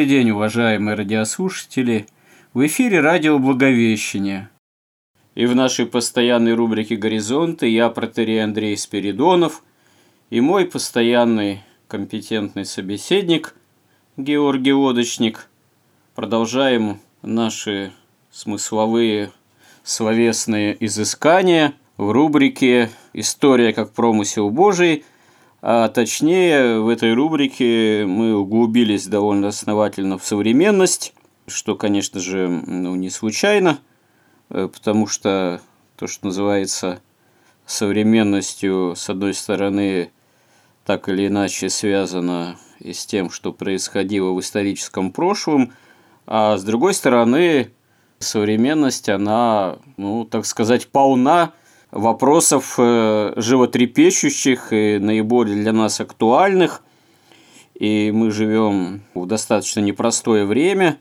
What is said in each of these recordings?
Добрый день, уважаемые радиослушатели! В эфире радио «Благовещение». И в нашей постоянной рубрике «Горизонты» я, протерей Андрей Спиридонов, и мой постоянный компетентный собеседник Георгий Лодочник. Продолжаем наши смысловые словесные изыскания в рубрике «История как промысел Божий», а точнее, в этой рубрике мы углубились довольно основательно в современность, что, конечно же, ну, не случайно, э, потому что то, что называется современностью, с одной стороны, так или иначе связано и с тем, что происходило в историческом прошлом, а с другой стороны, современность, она, ну, так сказать, полна вопросов э, животрепещущих и наиболее для нас актуальных. И мы живем в достаточно непростое время.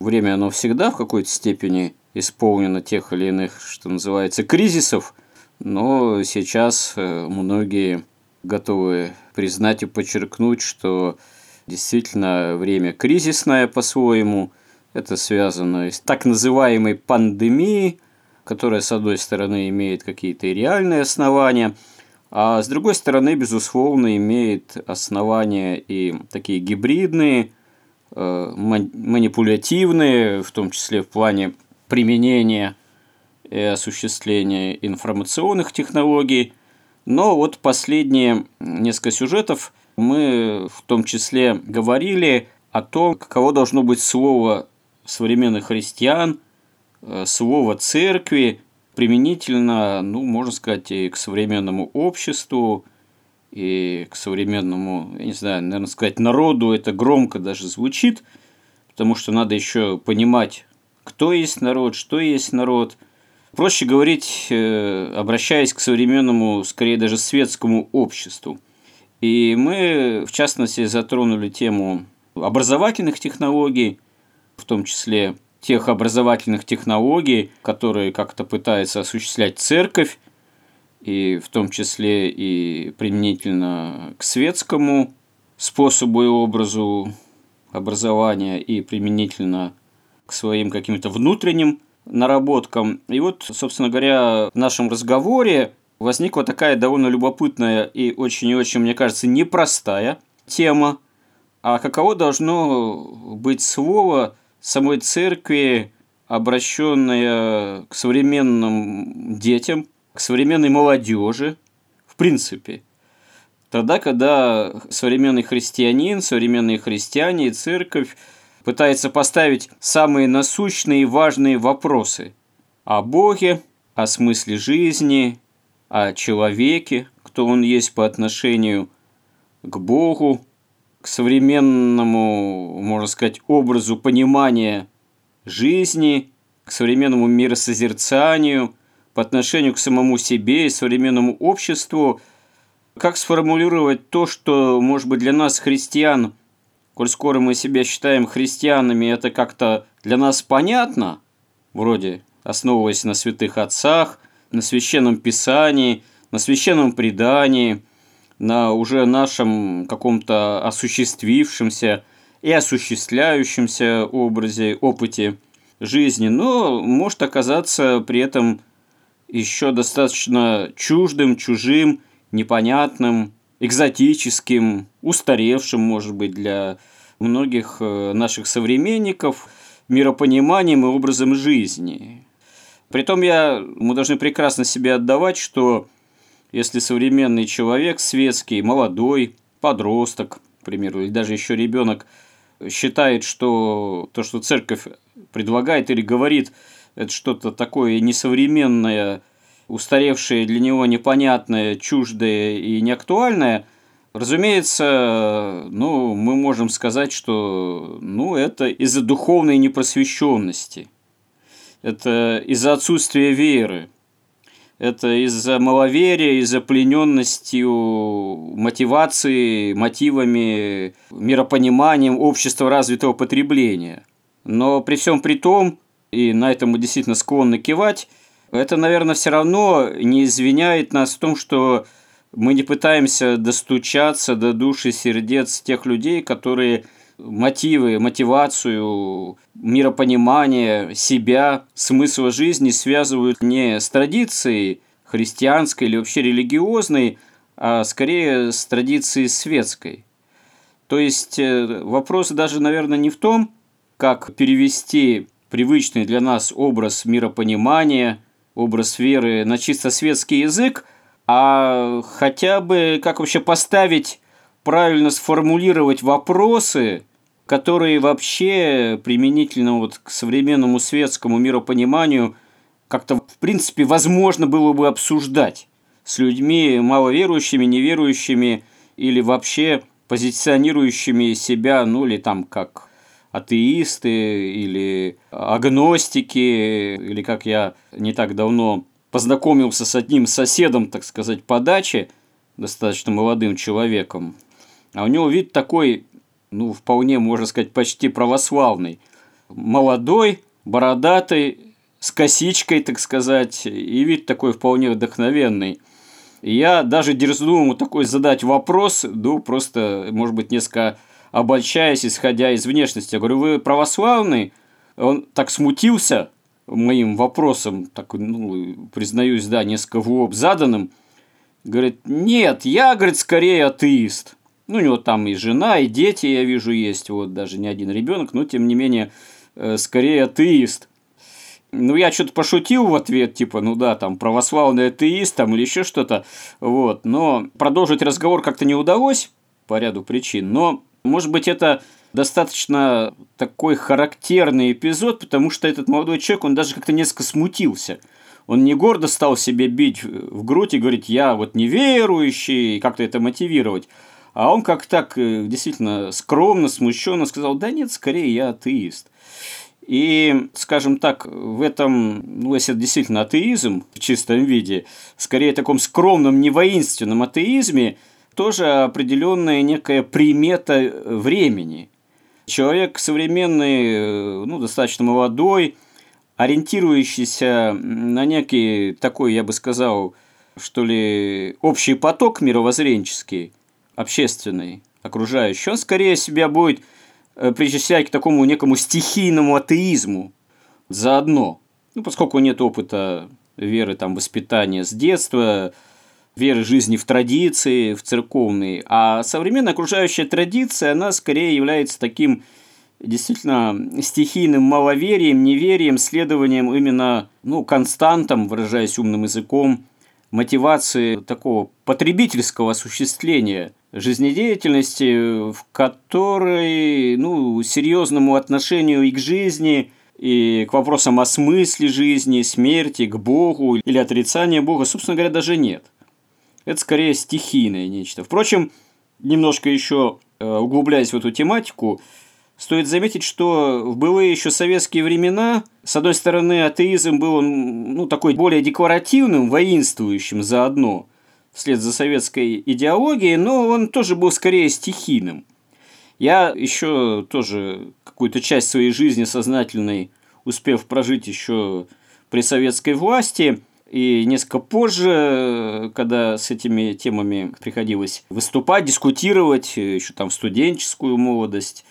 Время оно всегда в какой-то степени исполнено тех или иных, что называется, кризисов. Но сейчас э, многие готовы признать и подчеркнуть, что действительно время кризисное по-своему. Это связано с так называемой пандемией, которая, с одной стороны, имеет какие-то реальные основания, а с другой стороны, безусловно, имеет основания и такие гибридные, э, манипулятивные, в том числе в плане применения и осуществления информационных технологий. Но вот последние несколько сюжетов мы в том числе говорили о том, каково должно быть слово современных христиан – слово церкви применительно, ну, можно сказать, и к современному обществу, и к современному, я не знаю, наверное, сказать народу это громко даже звучит, потому что надо еще понимать, кто есть народ, что есть народ. Проще говорить, э, обращаясь к современному, скорее даже светскому обществу. И мы, в частности, затронули тему образовательных технологий, в том числе тех образовательных технологий, которые как-то пытается осуществлять церковь, и в том числе и применительно к светскому способу и образу образования, и применительно к своим каким-то внутренним наработкам. И вот, собственно говоря, в нашем разговоре возникла такая довольно любопытная и очень и очень, мне кажется, непростая тема. А каково должно быть слово самой церкви, обращенная к современным детям, к современной молодежи, в принципе. Тогда, когда современный христианин, современные христиане и церковь пытается поставить самые насущные и важные вопросы о Боге, о смысле жизни, о человеке, кто он есть по отношению к Богу, к современному, можно сказать, образу понимания жизни, к современному миросозерцанию, по отношению к самому себе и современному обществу, как сформулировать то, что, может быть, для нас, христиан, коль скоро мы себя считаем христианами, это как-то для нас понятно, вроде основываясь на святых отцах, на священном писании, на священном предании – на уже нашем каком-то осуществившемся и осуществляющемся образе, опыте жизни, но может оказаться при этом еще достаточно чуждым, чужим, непонятным, экзотическим, устаревшим, может быть, для многих э, наших современников миропониманием и образом жизни. Притом я, мы должны прекрасно себе отдавать, что если современный человек, светский, молодой, подросток, к примеру, или даже еще ребенок, считает, что то, что церковь предлагает или говорит, это что-то такое несовременное, устаревшее для него непонятное, чуждое и неактуальное, разумеется, ну, мы можем сказать, что ну, это из-за духовной непросвещенности, это из-за отсутствия веры, это из-за маловерия, из-за плененностью мотивации, мотивами, миропониманием общества развитого потребления. Но при всем при том, и на этом мы действительно склонны кивать, это, наверное, все равно не извиняет нас в том, что мы не пытаемся достучаться до души сердец тех людей, которые мотивы, мотивацию, миропонимание себя, смысл жизни связывают не с традицией христианской или вообще религиозной, а скорее с традицией светской. То есть э, вопрос даже, наверное, не в том, как перевести привычный для нас образ миропонимания, образ веры на чисто светский язык, а хотя бы как вообще поставить правильно сформулировать вопросы, которые вообще применительно вот к современному светскому миропониманию как-то в принципе возможно было бы обсуждать с людьми маловерующими, неверующими или вообще позиционирующими себя, ну или там как атеисты или агностики, или как я не так давно познакомился с одним соседом, так сказать, по даче, достаточно молодым человеком, а у него вид такой, ну, вполне, можно сказать, почти православный. Молодой, бородатый, с косичкой, так сказать, и вид такой вполне вдохновенный. И я даже дерзнул ему такой задать вопрос, ну, просто, может быть, несколько обольщаясь, исходя из внешности. Я говорю, вы православный? Он так смутился моим вопросом, так, ну, признаюсь, да, несколько в лоб заданным. Говорит, нет, я, говорит, скорее атеист. Ну, у него там и жена, и дети, я вижу, есть, вот даже не один ребенок, но тем не менее, э, скорее атеист. Ну, я что-то пошутил в ответ, типа, ну да, там, православный атеист, там, или еще что-то, вот. Но продолжить разговор как-то не удалось по ряду причин, но, может быть, это достаточно такой характерный эпизод, потому что этот молодой человек, он даже как-то несколько смутился. Он не гордо стал себе бить в грудь и говорить, я вот неверующий, как-то это мотивировать. А он как так э, действительно скромно, смущенно сказал, да нет, скорее я атеист. И, скажем так, в этом, ну, если это действительно атеизм в чистом виде, скорее таком скромном, не воинственном атеизме, тоже определенная некая примета времени. Человек современный, э, ну, достаточно молодой, ориентирующийся на некий такой, я бы сказал, что ли, общий поток мировоззренческий – общественный, окружающий, он скорее себя будет э, причислять к такому некому стихийному атеизму заодно. Ну, поскольку нет опыта веры, там, воспитания с детства, веры жизни в традиции, в церковные. А современная окружающая традиция, она скорее является таким действительно стихийным маловерием, неверием, следованием именно, ну, константам, выражаясь умным языком, мотивации такого потребительского осуществления жизнедеятельности, в которой ну, серьезному отношению и к жизни, и к вопросам о смысле жизни, смерти, к Богу или отрицания Бога, собственно говоря, даже нет. Это скорее стихийное нечто. Впрочем, немножко еще э, углубляясь в эту тематику, Стоит заметить, что в былые еще советские времена, с одной стороны, атеизм был ну, такой более декларативным, воинствующим заодно, вслед за советской идеологией, но он тоже был скорее стихийным. Я еще тоже какую-то часть своей жизни сознательной, успев прожить еще при советской власти, и несколько позже, когда с этими темами приходилось выступать, дискутировать, еще там в студенческую молодость,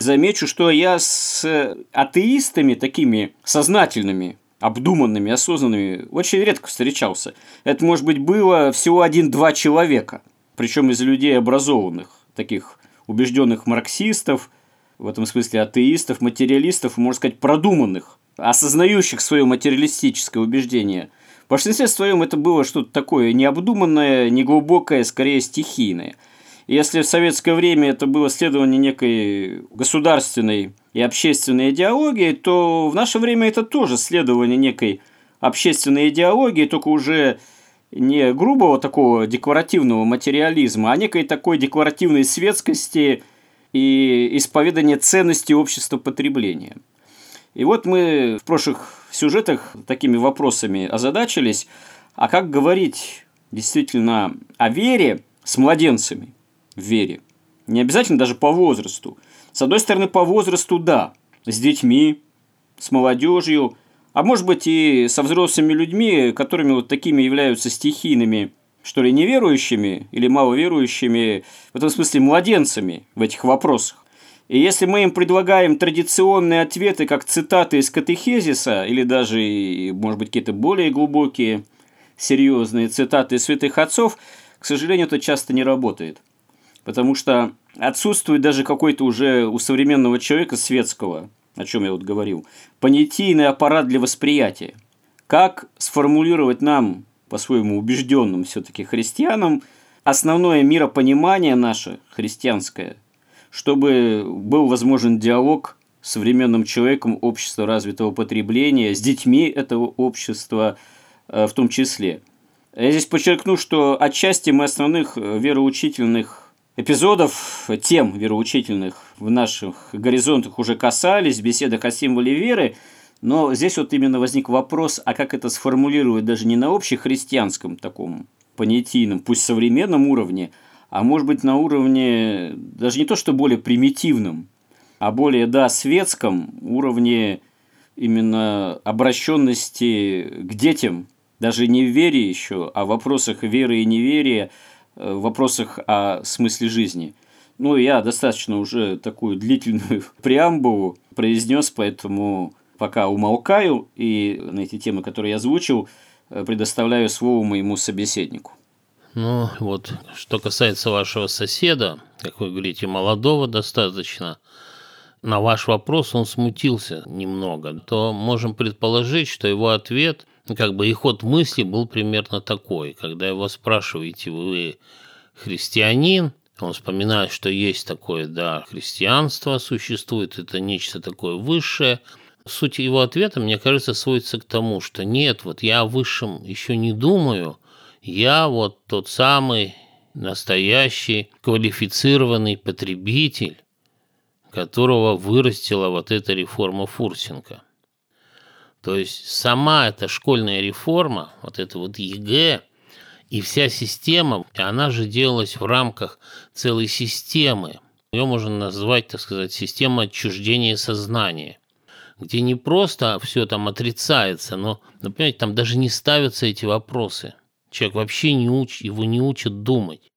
замечу, что я с атеистами такими сознательными, обдуманными, осознанными очень редко встречался. Это, может быть, было всего один-два человека, причем из людей образованных, таких убежденных марксистов, в этом смысле атеистов, материалистов, можно сказать, продуманных, осознающих свое материалистическое убеждение. В большинстве своем это было что-то такое необдуманное, неглубокое, скорее стихийное – Если в советское время это было следование некой государственной и общественной идеологии, то в наше время это тоже следование некой общественной идеологии, только уже не грубого такого декларативного материализма, а некой такой декларативной светскости и исповедания ценностей общества потребления. И вот мы в прошлых сюжетах такими вопросами озадачились, а как говорить действительно о вере с младенцами – в вере. Не обязательно даже по возрасту. С одной стороны, по возрасту – да. С детьми, с молодежью, а может быть и со взрослыми людьми, которыми вот такими являются стихийными, что ли, неверующими или маловерующими, в этом смысле младенцами в этих вопросах. И если мы им предлагаем традиционные ответы, как цитаты из катехезиса, или даже, может быть, какие-то более глубокие, серьезные цитаты святых отцов, к сожалению, это часто не работает – потому что отсутствует даже какой-то уже у современного человека светского, о чем я вот говорил, понятийный аппарат для восприятия. Как сформулировать нам, по-своему убежденным все-таки христианам, основное миропонимание наше христианское, чтобы был возможен диалог с современным человеком общества развитого потребления, с детьми этого общества э, в том числе. Я здесь подчеркну, что отчасти мы основных э, вероучительных эпизодов, тем вероучительных в наших горизонтах уже касались, в беседах о символе веры, но здесь вот именно возник вопрос, а как это сформулировать даже не на общехристианском таком понятийном, пусть современном уровне, а может быть на уровне даже не то, что более примитивном, а более, да, светском уровне именно обращенности к детям, даже не в вере еще, а в вопросах веры и неверия – Э, в вопросах о смысле жизни. Ну, я достаточно уже такую длительную преамбулу произнес, поэтому пока умолкаю и на эти темы, которые я озвучил, э, предоставляю слово моему собеседнику. Ну, вот, что касается вашего соседа, как вы говорите, молодого достаточно, на ваш вопрос он смутился немного, то можем предположить, что его ответ как бы и ход мысли был примерно такой. Когда его спрашиваете, вы христианин, он вспоминает, что есть такое, да, христианство существует, это нечто такое высшее. Суть его ответа, мне кажется, сводится к тому, что нет, вот я о высшем еще не думаю, я вот тот самый настоящий квалифицированный потребитель, которого вырастила вот эта реформа Фурсенко – то есть сама эта школьная реформа, вот это вот ЕГЭ, и вся система, она же делалась в рамках целой системы. Ее можно назвать, так сказать, система отчуждения сознания, где не просто все там отрицается, но, например, там даже не ставятся эти вопросы. Человек вообще не учит, его не учат думать.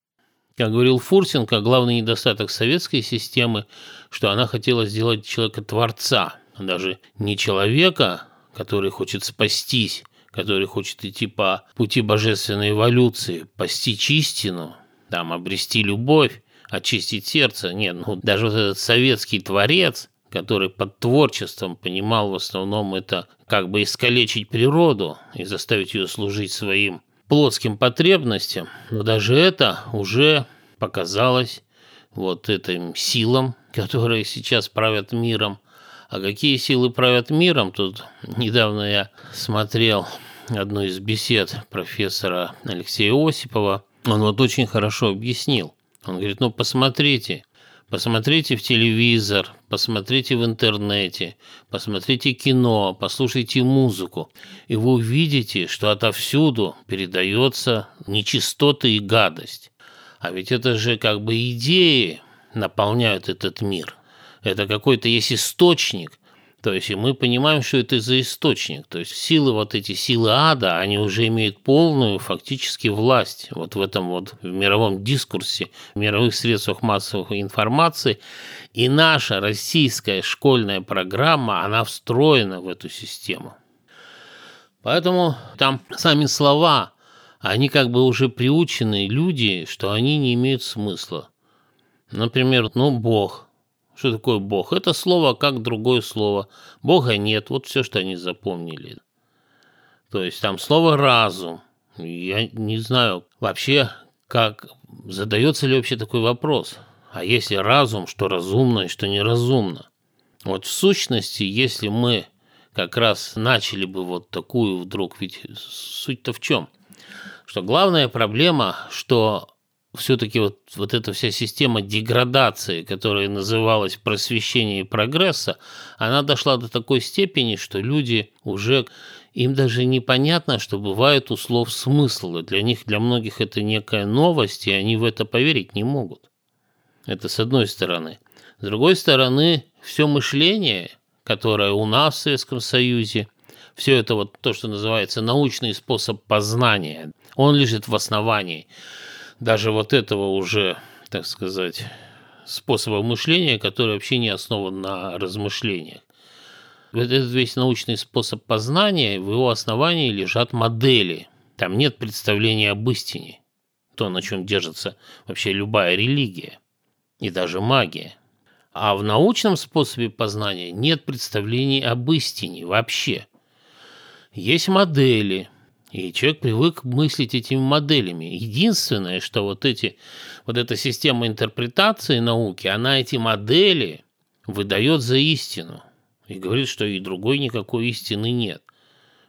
Как говорил Фурсенко, главный недостаток советской системы, что она хотела сделать человека творца, даже не человека, который хочет спастись, который хочет идти по пути божественной эволюции, постичь истину, там, обрести любовь, очистить сердце. Нет, ну даже вот этот советский творец, который под творчеством понимал в основном это как бы искалечить природу и заставить ее служить своим плотским потребностям, но даже это уже показалось вот этим силам, которые сейчас правят миром, а какие силы правят миром? Тут недавно я смотрел одну из бесед профессора Алексея Осипова. Он вот очень хорошо объяснил. Он говорит, ну посмотрите, посмотрите в телевизор, посмотрите в интернете, посмотрите кино, послушайте музыку, и вы увидите, что отовсюду передается нечистота и гадость. А ведь это же как бы идеи наполняют этот мир – это какой-то есть источник, то есть и мы понимаем, что это за источник. То есть силы, вот эти силы ада, они уже имеют полную фактически власть вот в этом вот в мировом дискурсе, в мировых средствах массовой информации. И наша российская школьная программа, она встроена в эту систему. Поэтому там сами слова, они как бы уже приучены люди, что они не имеют смысла. Например, ну, Бог – что такое Бог? Это слово как другое слово. Бога нет. Вот все, что они запомнили. То есть там слово разум. Я не знаю вообще, как задается ли вообще такой вопрос? А если разум, что разумно и что неразумно? Вот в сущности, если мы как раз начали бы вот такую вдруг, ведь суть-то в чем? Что главная проблема, что все-таки вот, вот эта вся система деградации, которая называлась просвещение и прогресса, она дошла до такой степени, что люди уже им даже непонятно, что бывает у слов смысл. Для них, для многих это некая новость, и они в это поверить не могут. Это с одной стороны. С другой стороны, все мышление, которое у нас в Советском Союзе, все это вот то, что называется научный способ познания, он лежит в основании даже вот этого уже, так сказать, способа мышления, который вообще не основан на размышлениях. Этот весь научный способ познания, в его основании лежат модели. Там нет представления об истине, то, на чем держится вообще любая религия и даже магия. А в научном способе познания нет представлений об истине вообще. Есть модели, и человек привык мыслить этими моделями. Единственное, что вот эти, вот эта система интерпретации науки, она эти модели выдает за истину. И говорит, что и другой никакой истины нет.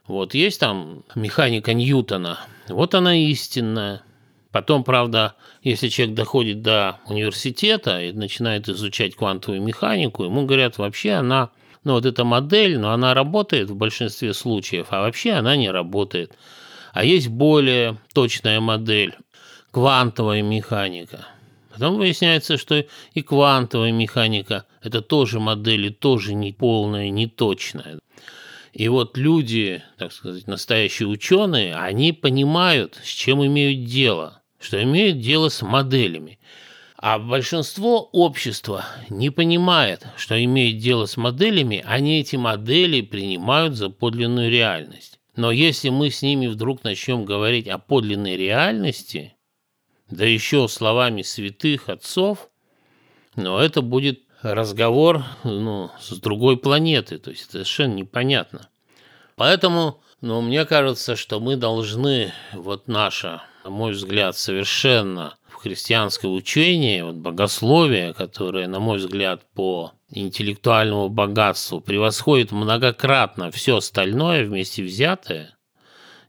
Вот есть там механика Ньютона, вот она истинная. Потом, правда, если человек доходит до университета и начинает изучать квантовую механику, ему говорят, вообще она ну вот эта модель, но она работает в большинстве случаев, а вообще она не работает. А есть более точная модель – квантовая механика. Потом выясняется, что и квантовая механика – это тоже модели, тоже не полная, не точная. И вот люди, так сказать, настоящие ученые, они понимают, с чем имеют дело, что имеют дело с моделями. А большинство общества не понимает, что имеет дело с моделями, они эти модели принимают за подлинную реальность. Но если мы с ними вдруг начнем говорить о подлинной реальности, да еще словами святых отцов, но это будет разговор ну, с другой планеты, то есть это совершенно непонятно. Поэтому, ну, мне кажется, что мы должны, вот наше, на мой взгляд, совершенно христианское учение, вот богословие, которое, на мой взгляд, по интеллектуальному богатству превосходит многократно все остальное вместе взятое,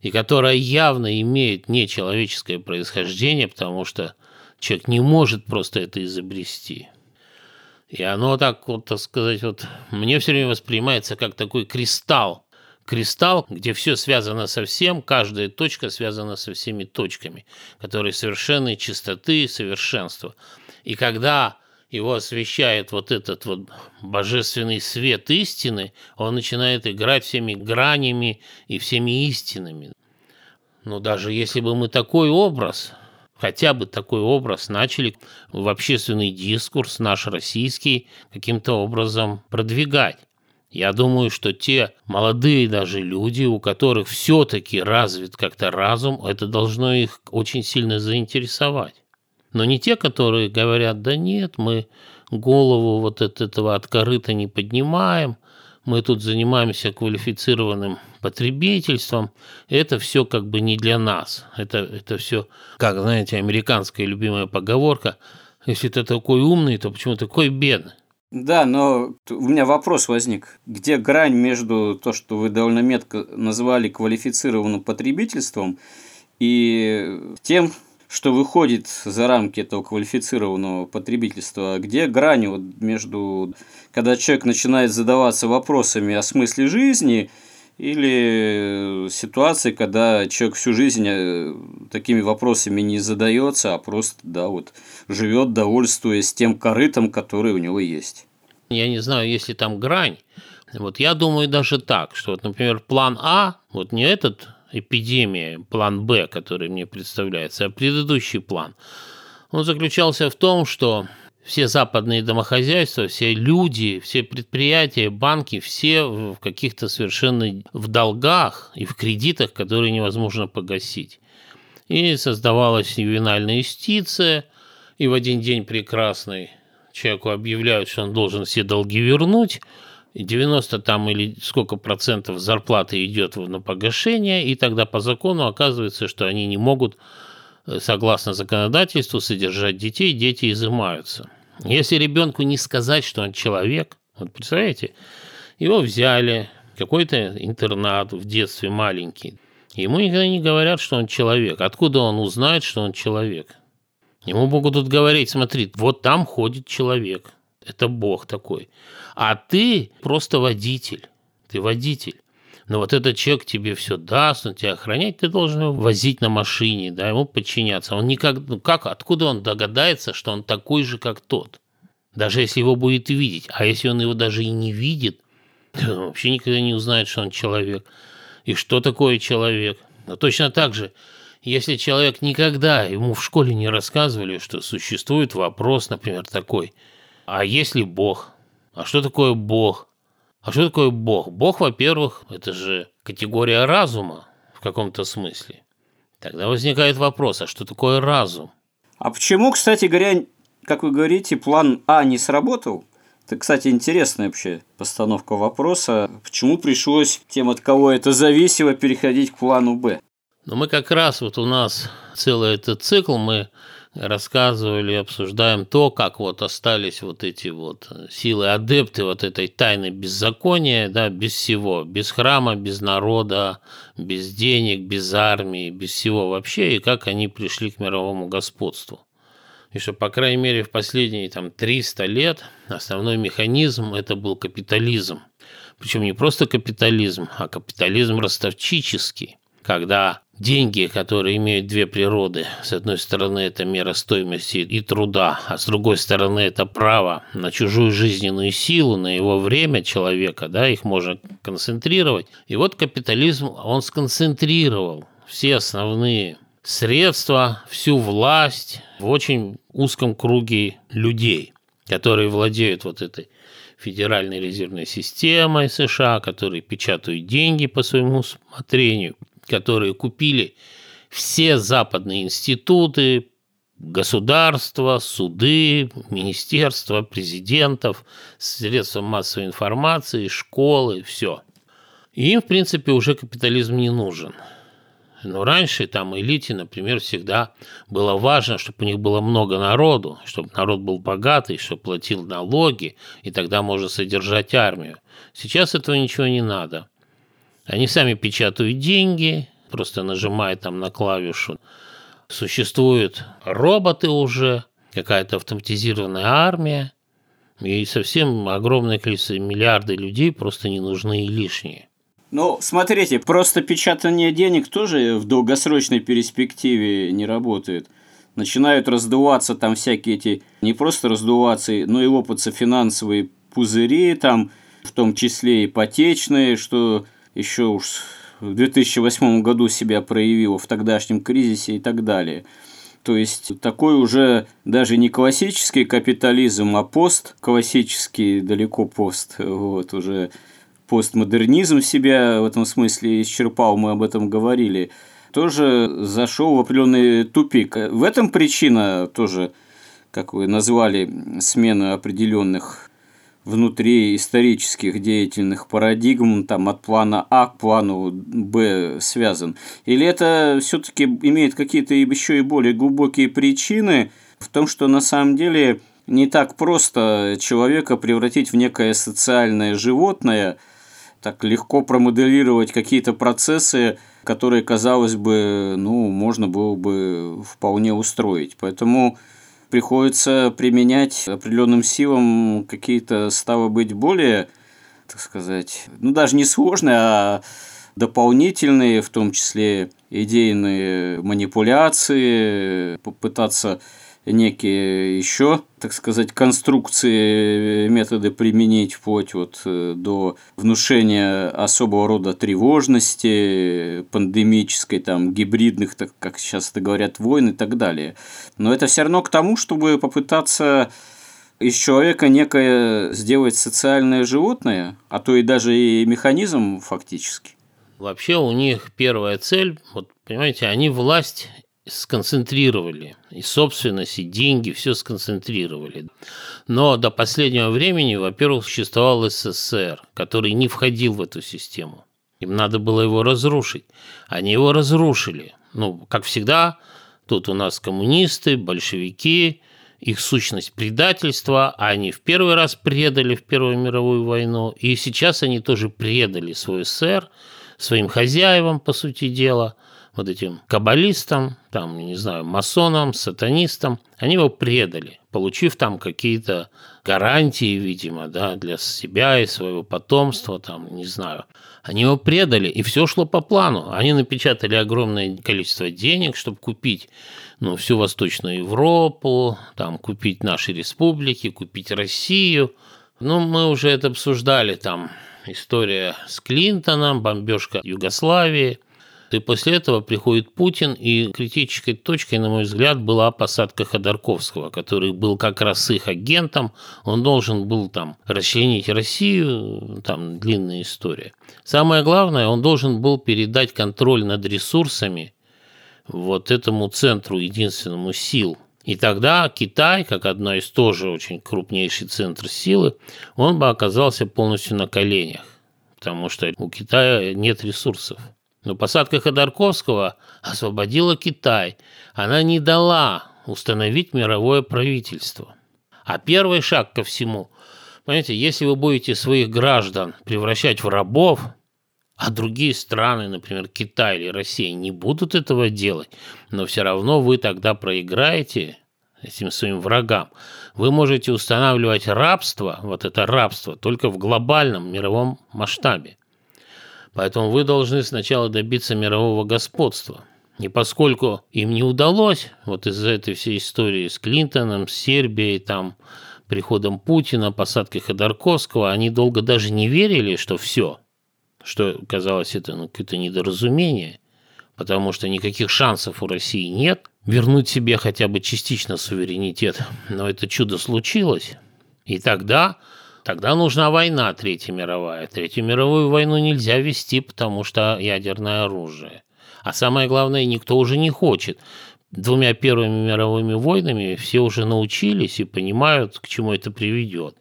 и которое явно имеет нечеловеческое происхождение, потому что человек не может просто это изобрести. И оно так, вот, так сказать, вот мне все время воспринимается как такой кристалл, кристалл, где все связано со всем, каждая точка связана со всеми точками, которые совершенной чистоты и совершенства. И когда его освещает вот этот вот божественный свет истины, он начинает играть всеми гранями и всеми истинами. Но даже если бы мы такой образ, хотя бы такой образ начали в общественный дискурс наш российский каким-то образом продвигать, я думаю, что те молодые даже люди, у которых все-таки развит как-то разум, это должно их очень сильно заинтересовать. Но не те, которые говорят, да нет, мы голову вот от этого от корыта не поднимаем, мы тут занимаемся квалифицированным потребительством, это все как бы не для нас. Это, это все, как, знаете, американская любимая поговорка, если ты такой умный, то почему такой бедный? Да, но у меня вопрос возник. Где грань между то, что вы довольно метко назвали квалифицированным потребительством, и тем, что выходит за рамки этого квалифицированного потребительства, где грань вот между, когда человек начинает задаваться вопросами о смысле жизни – или ситуации, когда человек всю жизнь э, такими вопросами не задается, а просто, да, вот живет, довольствуясь тем корытом, который у него есть. Я не знаю, если там грань. Вот я думаю даже так, что, вот, например, план А, вот не этот эпидемия, план Б, который мне представляется, а предыдущий план, он заключался в том, что все западные домохозяйства, все люди, все предприятия, банки, все в каких-то совершенно в долгах и в кредитах, которые невозможно погасить. И создавалась ювенальная юстиция, и в один день прекрасный человеку объявляют, что он должен все долги вернуть, 90 там или сколько процентов зарплаты идет на погашение, и тогда по закону оказывается, что они не могут согласно законодательству, содержать детей, дети изымаются. Если ребенку не сказать, что он человек, вот представляете, его взяли, какой-то интернат в детстве маленький, ему никогда не говорят, что он человек. Откуда он узнает, что он человек? Ему тут говорить, смотри, вот там ходит человек, это Бог такой, а ты просто водитель, ты водитель. Но вот этот человек тебе все даст, он тебя охранять, ты должен его возить на машине, да, ему подчиняться. Он никак, ну как, откуда он догадается, что он такой же, как тот? Даже если его будет видеть. А если он его даже и не видит, он вообще никогда не узнает, что он человек. И что такое человек. Но точно так же, если человек никогда, ему в школе не рассказывали, что существует вопрос, например, такой, а если Бог? А что такое Бог? А что такое Бог? Бог, во-первых, это же категория разума в каком-то смысле. Тогда возникает вопрос, а что такое разум? А почему, кстати говоря, как вы говорите, план А не сработал? Это, кстати, интересная вообще постановка вопроса. Почему пришлось тем, от кого это зависело, переходить к плану Б? Но мы как раз, вот у нас целый этот цикл, мы рассказывали, обсуждаем то, как вот остались вот эти вот силы адепты вот этой тайны беззакония, да, без всего, без храма, без народа, без денег, без армии, без всего вообще, и как они пришли к мировому господству. И что, по крайней мере, в последние там 300 лет основной механизм это был капитализм. Причем не просто капитализм, а капитализм ростовчический, когда деньги, которые имеют две природы. С одной стороны, это мера стоимости и труда, а с другой стороны, это право на чужую жизненную силу, на его время человека, да, их можно концентрировать. И вот капитализм, он сконцентрировал все основные средства, всю власть в очень узком круге людей, которые владеют вот этой Федеральной резервной системой США, которые печатают деньги по своему усмотрению, которые купили все западные институты, государства, суды, министерства, президентов, средства массовой информации, школы, все. Им, в принципе, уже капитализм не нужен. Но раньше там элите, например, всегда было важно, чтобы у них было много народу, чтобы народ был богатый, чтобы платил налоги, и тогда можно содержать армию. Сейчас этого ничего не надо. Они сами печатают деньги, просто нажимая там на клавишу. Существуют роботы уже, какая-то автоматизированная армия, и совсем огромное количество, миллиарды людей просто не нужны и лишние. Ну, смотрите, просто печатание денег тоже в долгосрочной перспективе не работает. Начинают раздуваться там всякие эти, не просто раздуваться, но и лопаться финансовые пузыри, там, в том числе ипотечные, что еще уж в 2008 году себя проявило в тогдашнем кризисе и так далее. То есть такой уже даже не классический капитализм, а постклассический, далеко пост, вот уже постмодернизм себя в этом смысле исчерпал, мы об этом говорили, тоже зашел в определенный тупик. В этом причина тоже, как вы назвали, смены определенных внутри исторических деятельных парадигм там, от плана А к плану Б связан? Или это все-таки имеет какие-то еще и более глубокие причины в том, что на самом деле не так просто человека превратить в некое социальное животное, так легко промоделировать какие-то процессы, которые, казалось бы, ну, можно было бы вполне устроить. Поэтому приходится применять определенным силам какие-то, стало быть, более, так сказать, ну даже не сложные, а дополнительные, в том числе идейные манипуляции, попытаться некие еще, так сказать, конструкции, методы применить вплоть вот э, до внушения особого рода тревожности, пандемической, там, гибридных, так как сейчас это говорят, войн и так далее. Но это все равно к тому, чтобы попытаться из человека некое сделать социальное животное, а то и даже и механизм фактически. Вообще у них первая цель, вот понимаете, они власть сконцентрировали. И собственность, и деньги, все сконцентрировали. Но до последнего времени, во-первых, существовал СССР, который не входил в эту систему. Им надо было его разрушить. Они его разрушили. Ну, как всегда, Тут у нас коммунисты, большевики, их сущность предательства, а они в первый раз предали в Первую мировую войну, и сейчас они тоже предали свой СССР, своим хозяевам, по сути дела, вот этим каббалистам, там, не знаю, масонам, сатанистам, они его предали, получив там какие-то гарантии, видимо, да, для себя и своего потомства, там, не знаю. Они его предали, и все шло по плану. Они напечатали огромное количество денег, чтобы купить ну, всю Восточную Европу, там, купить наши республики, купить Россию. Ну, мы уже это обсуждали, там, история с Клинтоном, бомбежка Югославии. И после этого приходит Путин, и критической точкой, на мой взгляд, была посадка Ходорковского, который был как раз их агентом. Он должен был там расчленить Россию, там длинная история. Самое главное, он должен был передать контроль над ресурсами вот этому центру, единственному сил. И тогда Китай, как одна из тоже очень крупнейший центр силы, он бы оказался полностью на коленях, потому что у Китая нет ресурсов. Но посадка Ходорковского освободила Китай. Она не дала установить мировое правительство. А первый шаг ко всему, понимаете, если вы будете своих граждан превращать в рабов, а другие страны, например, Китай или Россия, не будут этого делать, но все равно вы тогда проиграете этим своим врагам. Вы можете устанавливать рабство, вот это рабство, только в глобальном мировом масштабе. Поэтому вы должны сначала добиться мирового господства. И поскольку им не удалось, вот из-за этой всей истории с Клинтоном, с Сербией, там, приходом Путина, посадкой Ходорковского, они долго даже не верили, что все, что казалось это ну, какое-то недоразумение, потому что никаких шансов у России нет вернуть себе хотя бы частично суверенитет. Но это чудо случилось. И тогда Тогда нужна война Третья мировая. Третью мировую войну нельзя вести, потому что ядерное оружие. А самое главное, никто уже не хочет. Двумя первыми мировыми войнами все уже научились и понимают, к чему это приведет.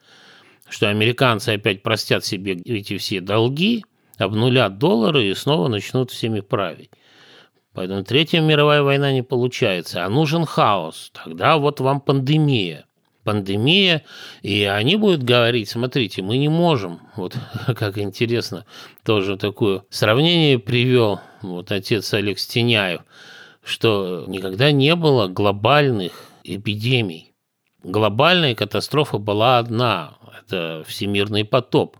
Что американцы опять простят себе эти все долги, обнулят доллары и снова начнут всеми править. Поэтому Третья мировая война не получается, а нужен хаос. Тогда вот вам пандемия пандемия, и они будут говорить, смотрите, мы не можем, вот как интересно, тоже такое сравнение привел вот отец Олег Стеняев, что никогда не было глобальных эпидемий. Глобальная катастрофа была одна – это всемирный потоп.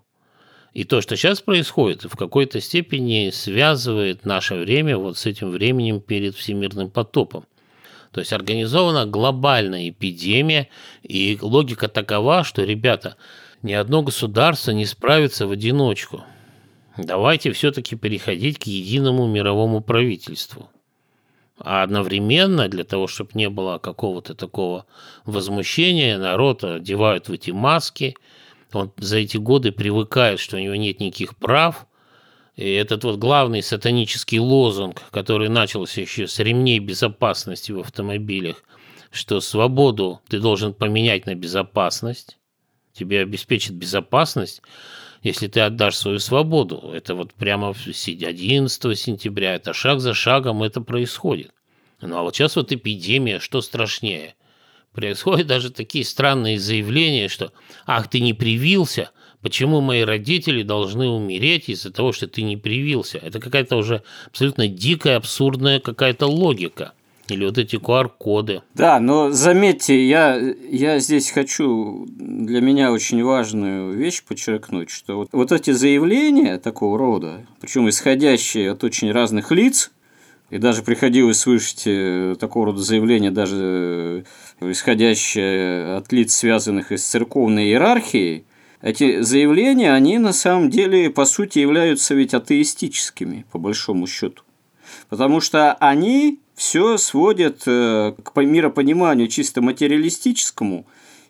И то, что сейчас происходит, в какой-то степени связывает наше время вот с этим временем перед всемирным потопом. То есть организована глобальная эпидемия, и логика такова, что, ребята, ни одно государство не справится в одиночку. Давайте все-таки переходить к единому мировому правительству. А одновременно, для того, чтобы не было какого-то такого возмущения, народ одевают в эти маски, он за эти годы привыкает, что у него нет никаких прав – и этот вот главный сатанический лозунг, который начался еще с ремней безопасности в автомобилях, что свободу ты должен поменять на безопасность, тебе обеспечит безопасность, если ты отдашь свою свободу. Это вот прямо 11 сентября, это шаг за шагом это происходит. Ну а вот сейчас вот эпидемия, что страшнее? Происходят даже такие странные заявления, что «ах, ты не привился», Почему мои родители должны умереть из-за того, что ты не привился? Это какая-то уже абсолютно дикая, абсурдная какая-то логика. Или вот эти QR-коды. Да, но заметьте, я, я здесь хочу для меня очень важную вещь подчеркнуть, что вот, вот эти заявления такого рода, причем исходящие от очень разных лиц, и даже приходилось слышать э, такого рода заявления, даже э, исходящие от лиц, связанных с церковной иерархией, эти заявления, они на самом деле, по сути, являются ведь атеистическими, по большому счету. Потому что они все сводят э, к миропониманию чисто материалистическому,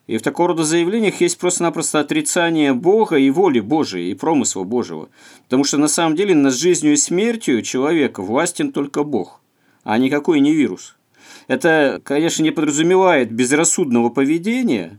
и в такого рода заявлениях есть просто-напросто отрицание Бога и воли Божией, и промысла Божьего. Потому что на самом деле над жизнью и смертью человека властен только Бог, а никакой не вирус. Это, конечно, не подразумевает безрассудного поведения,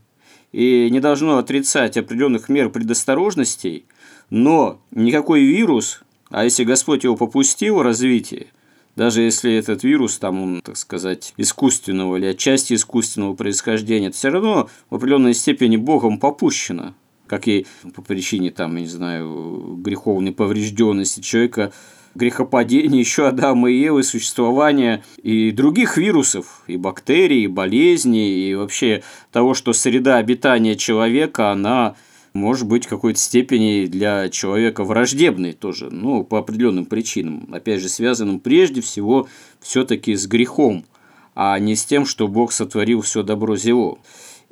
и не должно отрицать определенных мер предосторожностей, но никакой вирус, а если Господь его попустил развитие, даже если этот вирус, там, он, так сказать, искусственного или отчасти искусственного происхождения, это все равно в определенной степени Богом попущено как и по причине, там, я не знаю, греховной поврежденности человека, грехопадения еще Адама и Евы, существования и других вирусов, и бактерий, и болезней, и вообще того, что среда обитания человека, она может быть в какой-то степени для человека враждебной тоже, ну, по определенным причинам, опять же, связанным прежде всего все-таки с грехом, а не с тем, что Бог сотворил все добро зело.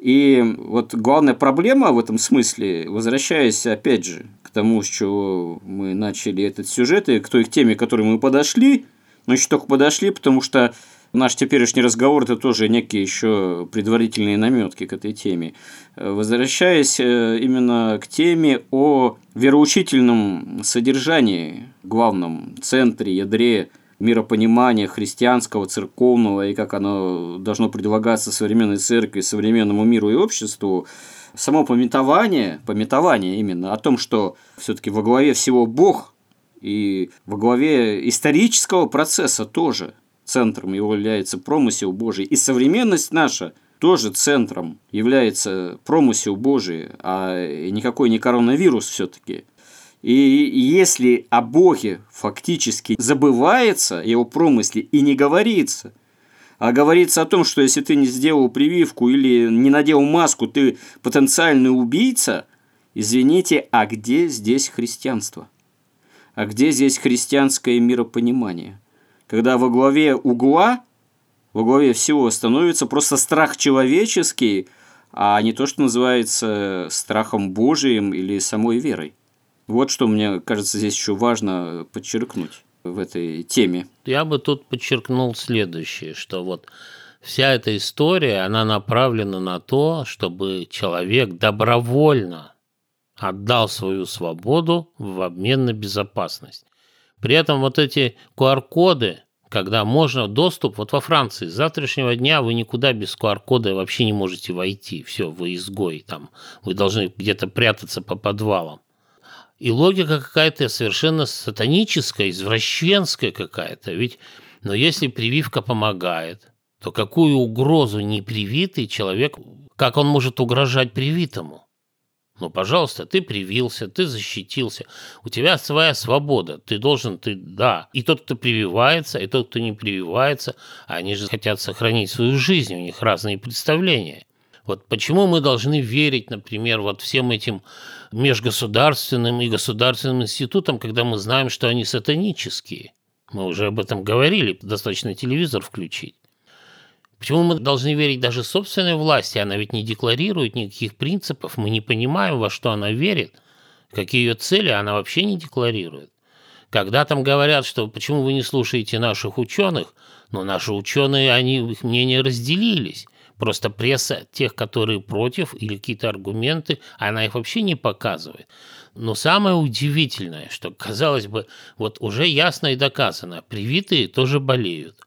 И вот главная проблема в этом смысле, возвращаясь опять же к тому, с чего мы начали этот сюжет, и к той теме, к которой мы подошли, но еще только подошли, потому что наш теперешний разговор – это тоже некие еще предварительные наметки к этой теме. Возвращаясь э, именно к теме о вероучительном содержании, главном центре, ядре миропонимания христианского, церковного и как оно должно предлагаться современной церкви, современному миру и обществу, само пометование, пометование именно о том, что все-таки во главе всего Бог и во главе исторического процесса тоже центром его является промысел Божий. И современность наша тоже центром является промысел Божий, а никакой не коронавирус все-таки – и если о Боге фактически забывается, его промысле, и не говорится, а говорится о том, что если ты не сделал прививку или не надел маску, ты потенциальный убийца, извините, а где здесь христианство? А где здесь христианское миропонимание? Когда во главе угла, во главе всего становится просто страх человеческий, а не то, что называется страхом Божиим или самой верой. Вот что мне кажется здесь еще важно подчеркнуть в этой теме. Я бы тут подчеркнул следующее, что вот вся эта история, она направлена на то, чтобы человек добровольно отдал свою свободу в обмен на безопасность. При этом вот эти QR-коды, когда можно доступ, вот во Франции с завтрашнего дня вы никуда без QR-кода вообще не можете войти, все, вы изгой там, вы должны где-то прятаться по подвалам. И логика какая-то совершенно сатаническая, извращенская какая-то. Ведь, но если прививка помогает, то какую угрозу непривитый человек, как он может угрожать привитому? Ну, пожалуйста, ты привился, ты защитился, у тебя своя свобода, ты должен, ты, да. И тот, кто прививается, и тот, кто не прививается, они же хотят сохранить свою жизнь, у них разные представления. Вот почему мы должны верить, например, вот всем этим межгосударственным и государственным институтам, когда мы знаем, что они сатанические? Мы уже об этом говорили, достаточно телевизор включить. Почему мы должны верить даже собственной власти? Она ведь не декларирует никаких принципов, мы не понимаем, во что она верит, какие ее цели она вообще не декларирует. Когда там говорят, что почему вы не слушаете наших ученых, но наши ученые, они, их мнения разделились. Просто пресса тех, которые против, или какие-то аргументы, она их вообще не показывает. Но самое удивительное, что, казалось бы, вот уже ясно и доказано, привитые тоже болеют.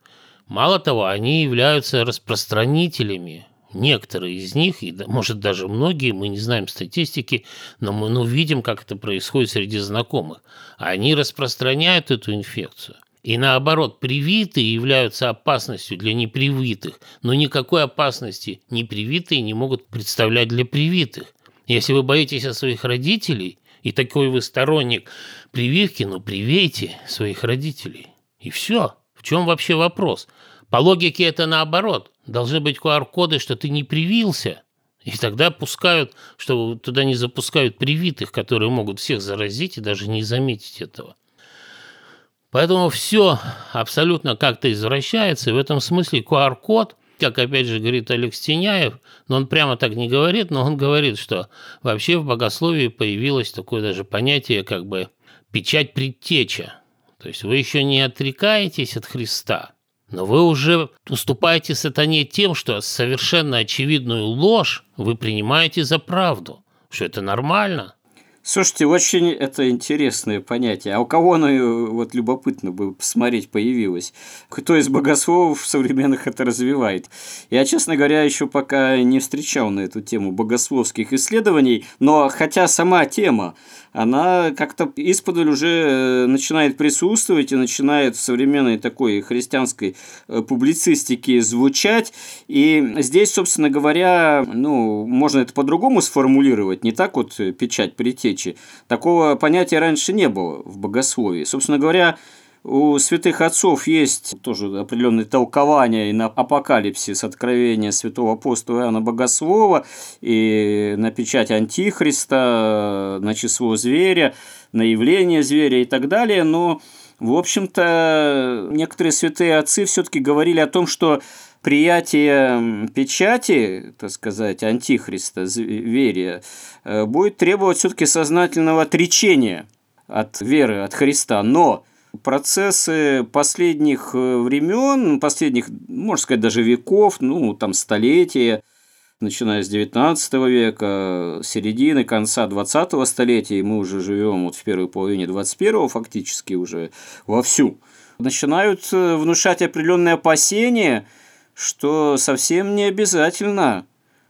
Мало того, они являются распространителями некоторые из них, и может даже многие, мы не знаем статистики, но мы ну, видим, как это происходит среди знакомых. Они распространяют эту инфекцию. И наоборот, привитые являются опасностью для непривитых, но никакой опасности непривитые не могут представлять для привитых. Если вы боитесь о своих родителей, и такой вы сторонник прививки, ну привейте своих родителей. И все. В чем вообще вопрос? По логике это наоборот. Должны быть QR-коды, что ты не привился. И тогда пускают, что туда не запускают привитых, которые могут всех заразить и даже не заметить этого. Поэтому все абсолютно как-то извращается, и в этом смысле QR-код, как опять же говорит Олег Стеняев, но он прямо так не говорит, но он говорит, что вообще в богословии появилось такое даже понятие, как бы печать предтеча. То есть вы еще не отрекаетесь от Христа, но вы уже уступаете сатане тем, что совершенно очевидную ложь вы принимаете за правду, что это нормально. Слушайте, очень это интересное понятие. А у кого оно, э, вот любопытно бы посмотреть, появилось? Кто из богословов современных это развивает? Я, честно говоря, еще пока не встречал на эту тему богословских исследований, но хотя сама тема, она как-то исподволь уже э, начинает присутствовать и начинает в современной такой христианской э, публицистике звучать. И здесь, собственно говоря, ну, можно это по-другому сформулировать, не так вот печать прийти встречи. Такого понятия раньше не было в богословии. Собственно говоря, у святых отцов есть тоже определенные толкования и на апокалипсис, откровения святого апостола Иоанна Богослова, и на печать Антихриста, на число зверя, на явление зверя и так далее, но, в общем-то, некоторые святые отцы все-таки говорили о том, что приятие печати, так сказать, антихриста, зверя, э, будет требовать все-таки сознательного отречения от веры, от Христа. Но процессы последних э, времен, последних, можно сказать, даже веков, ну, там, столетия, начиная с 19 века, середины, конца 20-го столетия, и мы уже живем вот в первой половине 21-го фактически уже вовсю, начинают э, внушать определенные опасения – что совсем не обязательно,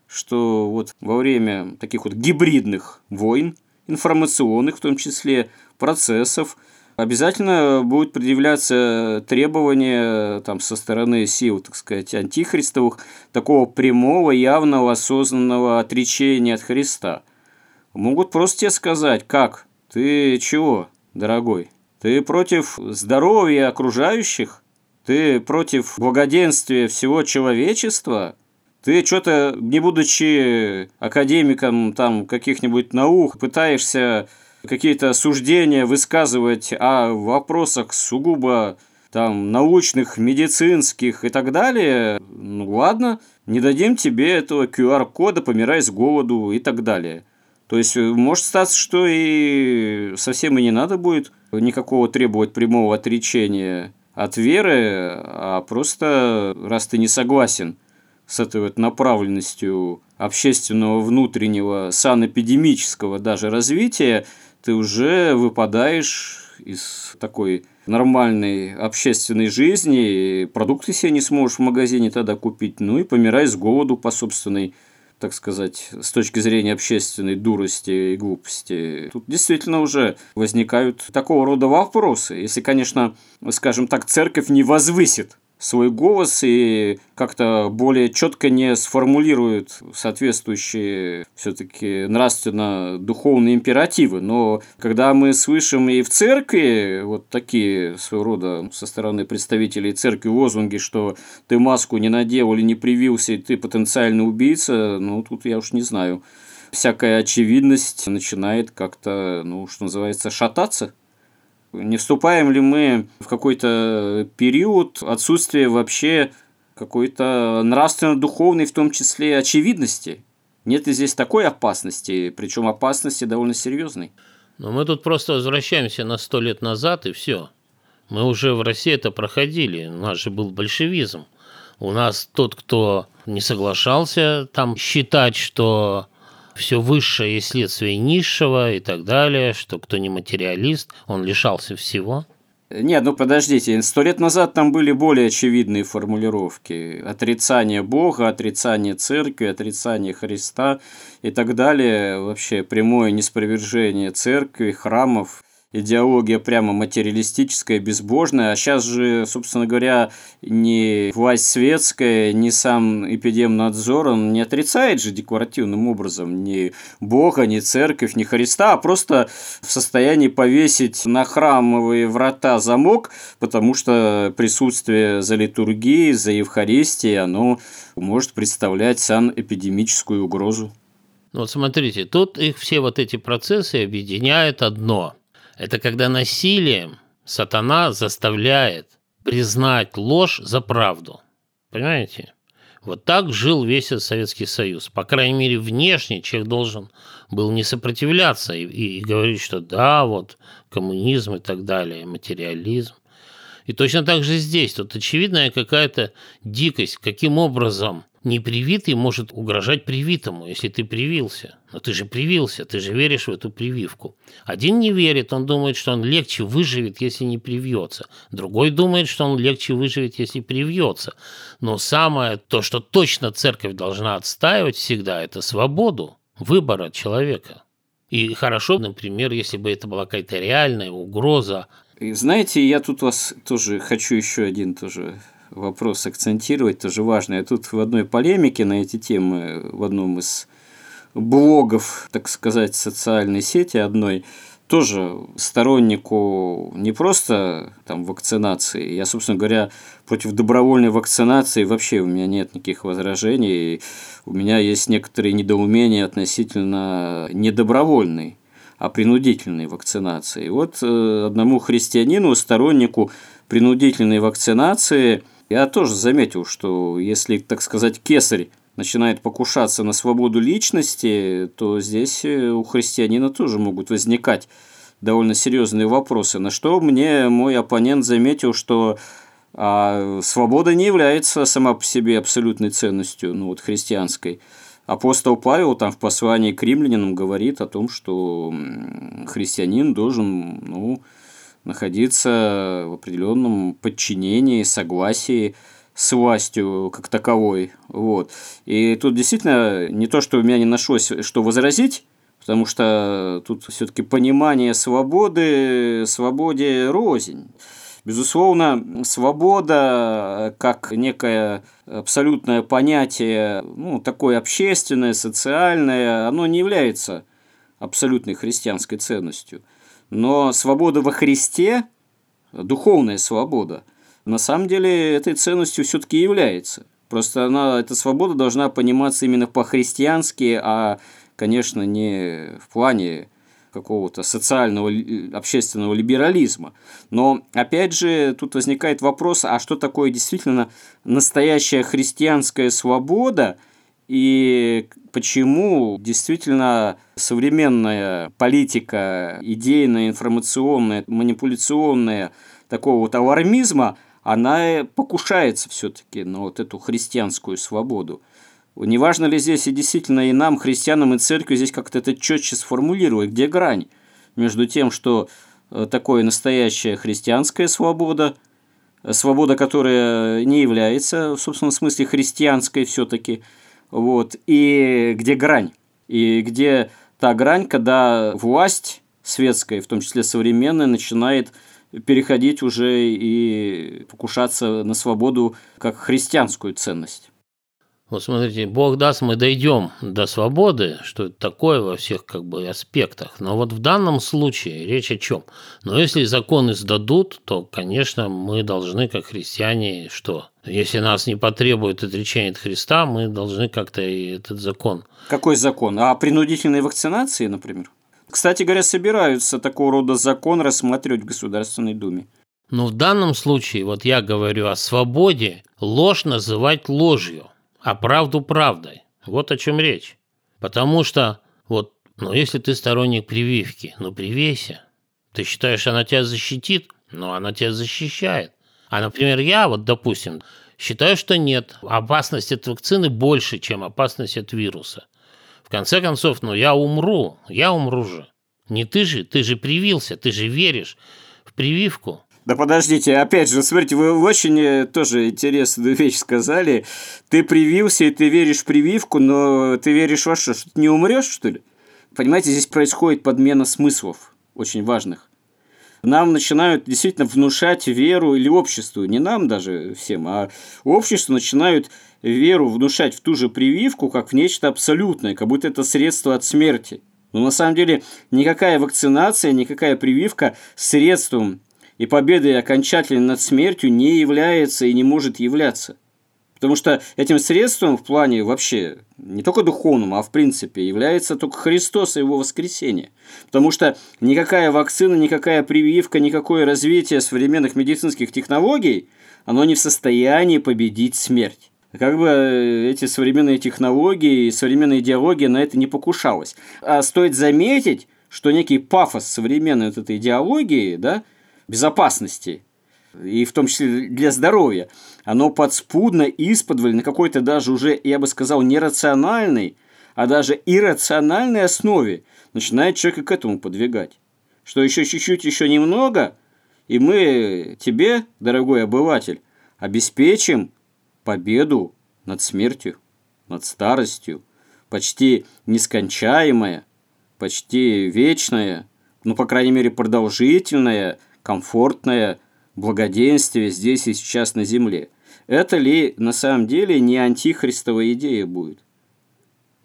что вот во время таких вот гибридных войн, информационных в том числе, процессов, обязательно будут предъявляться требования там, со стороны сил, так сказать, антихристовых, такого прямого, явного, осознанного отречения от Христа. Могут просто тебе сказать, как, ты чего, дорогой, ты против здоровья окружающих? Ты против благоденствия всего человечества? Ты что-то, не будучи академиком там каких-нибудь наук, пытаешься какие-то суждения высказывать о вопросах сугубо там научных, медицинских и так далее, ну ладно, не дадим тебе этого QR-кода, помирай с голоду и так далее. То есть, может статься, что и совсем и не надо будет никакого требовать прямого отречения от веры, а просто раз ты не согласен с этой вот направленностью общественного внутреннего санэпидемического даже развития, ты уже выпадаешь из такой нормальной общественной жизни, продукты себе не сможешь в магазине тогда купить, ну и помирай с голоду по собственной так сказать, с точки зрения общественной дурости и глупости, тут действительно уже возникают такого рода вопросы. Если, конечно, скажем так, церковь не возвысит свой голос и как-то более четко не сформулирует соответствующие все-таки нравственно-духовные императивы. Но когда мы слышим и в церкви вот такие своего рода со стороны представителей церкви лозунги, что ты маску не надел или не привился, и ты потенциальный убийца, ну тут я уж не знаю. Всякая очевидность начинает как-то, ну, что называется, шататься. Не вступаем ли мы в какой-то период отсутствия вообще какой-то нравственно-духовной, в том числе, очевидности? Нет ли здесь такой опасности, причем опасности довольно серьезной? Но мы тут просто возвращаемся на сто лет назад, и все. Мы уже в России это проходили. У нас же был большевизм. У нас тот, кто не соглашался там считать, что все высшее есть следствие низшего и так далее, что кто не материалист, он лишался всего. Нет, ну подождите, сто лет назад там были более очевидные формулировки. Отрицание Бога, отрицание церкви, отрицание Христа и так далее. Вообще прямое неспровержение церкви, храмов идеология прямо материалистическая, безбожная, а сейчас же, собственно говоря, ни власть светская, ни сам эпидемнадзор, он не отрицает же декларативным образом ни Бога, ни церковь, ни Христа, а просто в состоянии повесить на храмовые врата замок, потому что присутствие за литургией, за Евхаристией, оно может представлять санэпидемическую угрозу. Ну вот смотрите, тут их все вот эти процессы объединяет одно – это когда насилием сатана заставляет признать ложь за правду. Понимаете? Вот так жил весь Советский Союз. По крайней мере, внешне человек должен был не сопротивляться и, и, и говорить, что да, вот коммунизм и так далее, материализм. И точно так же здесь. Тут очевидная какая-то дикость. Каким образом непривитый может угрожать привитому, если ты привился. Но ты же привился, ты же веришь в эту прививку. Один не верит, он думает, что он легче выживет, если не привьется. Другой думает, что он легче выживет, если привьется. Но самое, то, что точно церковь должна отстаивать всегда, это свободу выбора человека. И хорошо, например, если бы это была какая-то реальная угроза. И знаете, я тут вас тоже хочу еще один тоже вопрос акцентировать, тоже важно. Я тут в одной полемике на эти темы, в одном из блогов, так сказать, социальной сети одной, тоже стороннику не просто там вакцинации. Я, собственно говоря, против добровольной вакцинации вообще у меня нет никаких возражений. У меня есть некоторые недоумения относительно недобровольной, а принудительной вакцинации. Вот э, одному христианину, стороннику принудительной вакцинации – я тоже заметил, что если, так сказать, кесарь начинает покушаться на свободу личности, то здесь э, у христианина тоже могут возникать довольно серьезные вопросы. На что мне мой оппонент заметил, что а, свобода не является сама по себе абсолютной ценностью, ну вот христианской. Апостол Павел там в послании к римлянам говорит о том, что христианин должен, ну, находиться в определенном подчинении, согласии с властью как таковой. Вот. И тут действительно не то, что у меня не нашлось, что возразить, потому что тут все-таки понимание свободы, свободе рознь. Безусловно, свобода как некое абсолютное понятие, ну, такое общественное, социальное, оно не является абсолютной христианской ценностью – но свобода во Христе, духовная свобода, на самом деле этой ценностью все-таки является. Просто она, эта свобода должна пониматься именно по-христиански, а, конечно, не в плане какого-то социального, общественного либерализма. Но, опять же, тут возникает вопрос, а что такое действительно настоящая христианская свобода – и почему действительно современная политика, идейная, информационная, манипуляционная такого вот алармизма, она покушается все-таки на вот эту христианскую свободу. Неважно ли здесь и действительно и нам, христианам, и церкви, здесь как-то это четче сформулировать, где грань между тем, что э, такое настоящая христианская свобода, свобода, которая не является, в собственном смысле, христианской все-таки, вот, и где грань, и где та грань, когда власть светская, в том числе современная, начинает переходить уже и покушаться на свободу как христианскую ценность. Вот смотрите, Бог даст, мы дойдем до свободы, что это такое во всех как бы аспектах. Но вот в данном случае речь о чем? Но если законы сдадут, то, конечно, мы должны, как христиане, что? Если нас не потребует отречение от Христа, мы должны как-то и этот закон. Какой закон? А принудительной вакцинации, например? Кстати говоря, собираются такого рода закон рассматривать в Государственной Думе. Но в данном случае, вот я говорю о свободе, ложь называть ложью а правду правдой. Вот о чем речь. Потому что, вот, ну если ты сторонник прививки, ну привейся. Ты считаешь, она тебя защитит? Ну она тебя защищает. А, например, я вот, допустим, считаю, что нет. Опасность от вакцины больше, чем опасность от вируса. В конце концов, ну я умру, я умру же. Не ты же, ты же привился, ты же веришь в прививку. Да подождите, опять же, смотрите, вы очень э, тоже интересную вещь сказали. Ты привился, и ты веришь в прививку, но ты веришь во что? Что ты не умрешь, что ли? Понимаете, здесь происходит подмена смыслов, очень важных. Нам начинают действительно внушать веру или обществу, не нам даже всем, а обществу начинают веру внушать в ту же прививку, как в нечто абсолютное, как будто это средство от смерти. Но на самом деле никакая вакцинация, никакая прививка средством и победой окончательно над смертью не является и не может являться. Потому что этим средством в плане вообще не только духовном, а в принципе является только Христос и Его воскресение. Потому что никакая вакцина, никакая прививка, никакое развитие современных медицинских технологий, оно не в состоянии победить смерть. Как бы э, эти современные технологии и современная идеология на это не покушалась. А стоит заметить, что некий пафос современной вот этой идеологии, да, безопасности и в том числе для здоровья, оно подспудно, исподволь, на какой-то даже уже, я бы сказал, нерациональной, а даже иррациональной основе начинает человека к этому подвигать. Что еще чуть-чуть, еще немного, и мы тебе, дорогой обыватель, обеспечим победу над смертью, над старостью, почти нескончаемое, почти вечное, ну, по крайней мере, продолжительное, комфортное благоденствие здесь и сейчас на земле. Это ли на самом деле не антихристовая идея будет?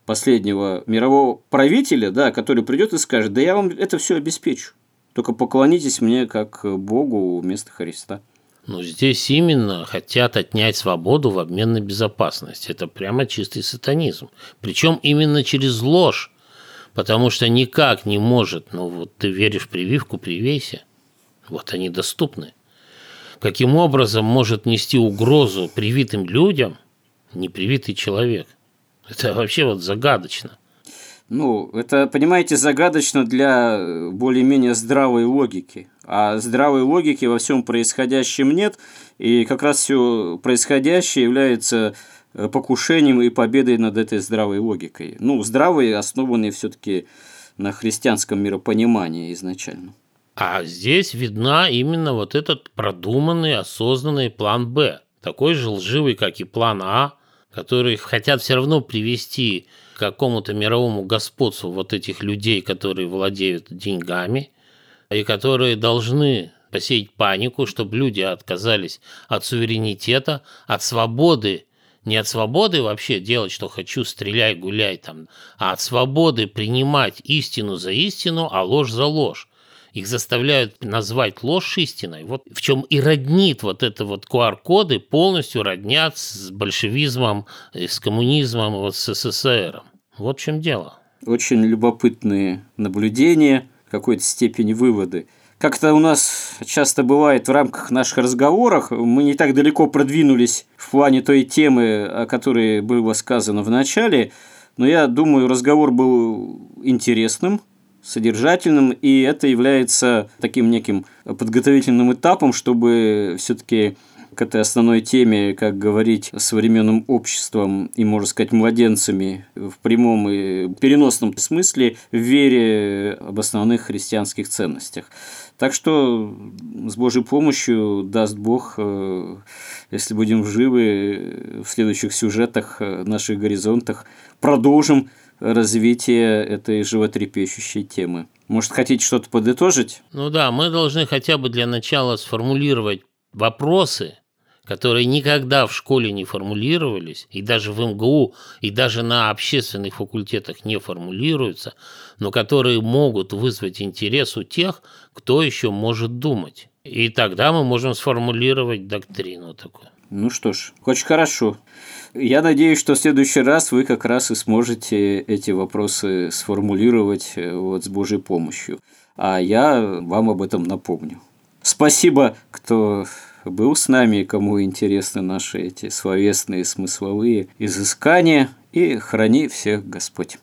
Последнего мирового правителя, да, который придет и скажет, да я вам это все обеспечу. Только поклонитесь мне как Богу вместо Христа. Ну, здесь именно хотят отнять свободу в обмен на безопасность. Это прямо чистый сатанизм. Причем именно через ложь. Потому что никак не может, ну вот ты веришь в прививку, привейся. Вот они доступны. Каким образом может нести угрозу привитым людям непривитый человек? Это вообще вот загадочно. Ну, это, понимаете, загадочно для более-менее здравой логики. А здравой логики во всем происходящем нет, и как раз все происходящее является э, покушением и победой над этой здравой логикой. Ну, здравой, основанной все-таки на христианском миропонимании изначально. А здесь видна именно вот этот продуманный, осознанный план «Б», такой же лживый, как и план «А», который хотят все равно привести к какому-то мировому господству вот этих людей, которые владеют деньгами, и которые должны посеять панику, чтобы люди отказались от суверенитета, от свободы, не от свободы вообще делать, что хочу, стреляй, гуляй там, а от свободы принимать истину за истину, а ложь за ложь. Их заставляют назвать ложь истиной. Вот в чем и роднит вот это вот QR-коды, полностью роднят с большевизмом, с коммунизмом, вот с СССР. Вот в чем дело. Очень любопытные наблюдения, в какой-то степени выводы. Как-то у нас часто бывает в рамках наших разговоров, мы не так далеко продвинулись в плане той темы, о которой было сказано в начале, но я думаю, разговор был интересным, содержательным, и это является таким неким подготовительным этапом, чтобы все-таки к этой основной теме, как говорить современным обществом и, можно сказать, младенцами в прямом и переносном смысле в вере об основных христианских ценностях. Так что с Божьей помощью даст Бог, э, если будем живы в следующих сюжетах, э, наших горизонтах, продолжим развитие этой животрепещущей темы. Может, хотите что-то подытожить? Ну да, мы должны хотя бы для начала сформулировать вопросы, которые никогда в школе не формулировались, и даже в МГУ, и даже на общественных факультетах не формулируются, но которые могут вызвать интерес у тех, кто еще может думать. И тогда мы можем сформулировать доктрину такую. Ну что ж, очень хорошо. Я надеюсь, что в следующий раз вы как раз и сможете эти вопросы сформулировать э, вот с Божьей помощью. А я вам об этом напомню. Спасибо, кто был с нами, кому интересны наши эти словесные смысловые изыскания. И храни всех Господь.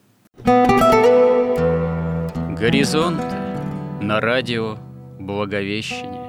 Горизонт на радио Благовещение.